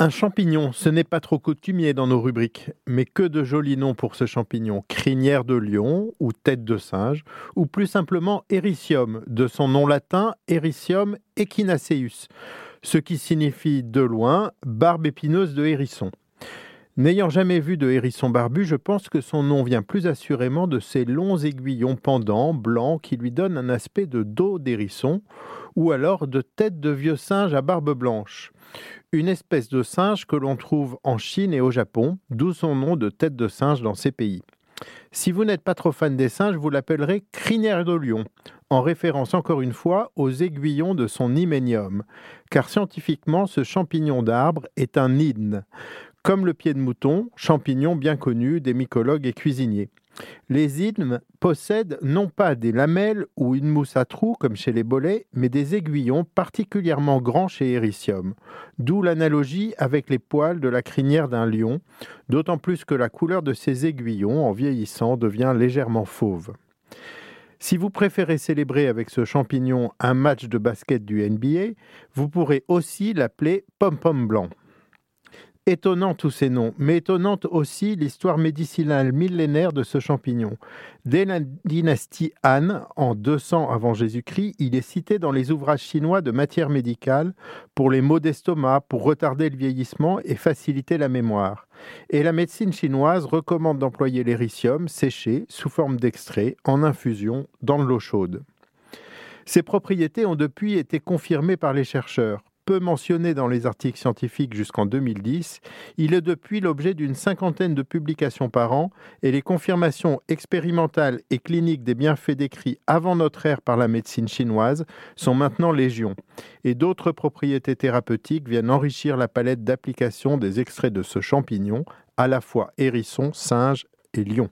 Un champignon, ce n'est pas trop coutumier dans nos rubriques, mais que de jolis noms pour ce champignon. Crinière de lion ou tête de singe, ou plus simplement Ericium, de son nom latin Ericium echinaceus, ce qui signifie de loin barbe épineuse de hérisson. N'ayant jamais vu de hérisson barbu, je pense que son nom vient plus assurément de ses longs aiguillons pendants, blancs, qui lui donnent un aspect de dos d'hérisson, ou alors de tête de vieux singe à barbe blanche une espèce de singe que l'on trouve en Chine et au Japon, d'où son nom de tête de singe dans ces pays. Si vous n'êtes pas trop fan des singes, vous l'appellerez crinière de lion, en référence encore une fois aux aiguillons de son hyménium, car scientifiquement ce champignon d'arbre est un idne, comme le pied de mouton, champignon bien connu des mycologues et cuisiniers. Les idmes possèdent non pas des lamelles ou une mousse à trous comme chez les bolets, mais des aiguillons particulièrement grands chez Ericium, d'où l'analogie avec les poils de la crinière d'un lion, d'autant plus que la couleur de ces aiguillons, en vieillissant, devient légèrement fauve. Si vous préférez célébrer avec ce champignon un match de basket du NBA, vous pourrez aussi l'appeler pom-pom blanc. Étonnant tous ces noms, mais étonnante aussi l'histoire médicinale millénaire de ce champignon. Dès la dynastie Han, en 200 avant Jésus-Christ, il est cité dans les ouvrages chinois de matière médicale pour les maux d'estomac, pour retarder le vieillissement et faciliter la mémoire. Et la médecine chinoise recommande d'employer l'éricium séché sous forme d'extrait en infusion dans de l'eau chaude. Ces propriétés ont depuis été confirmées par les chercheurs peu mentionné dans les articles scientifiques jusqu'en 2010, il est depuis l'objet d'une cinquantaine de publications par an et les confirmations expérimentales et cliniques des bienfaits décrits avant notre ère par la médecine chinoise sont maintenant légion. Et d'autres propriétés thérapeutiques viennent enrichir la palette d'application des extraits de ce champignon, à la fois hérisson, singe et lion.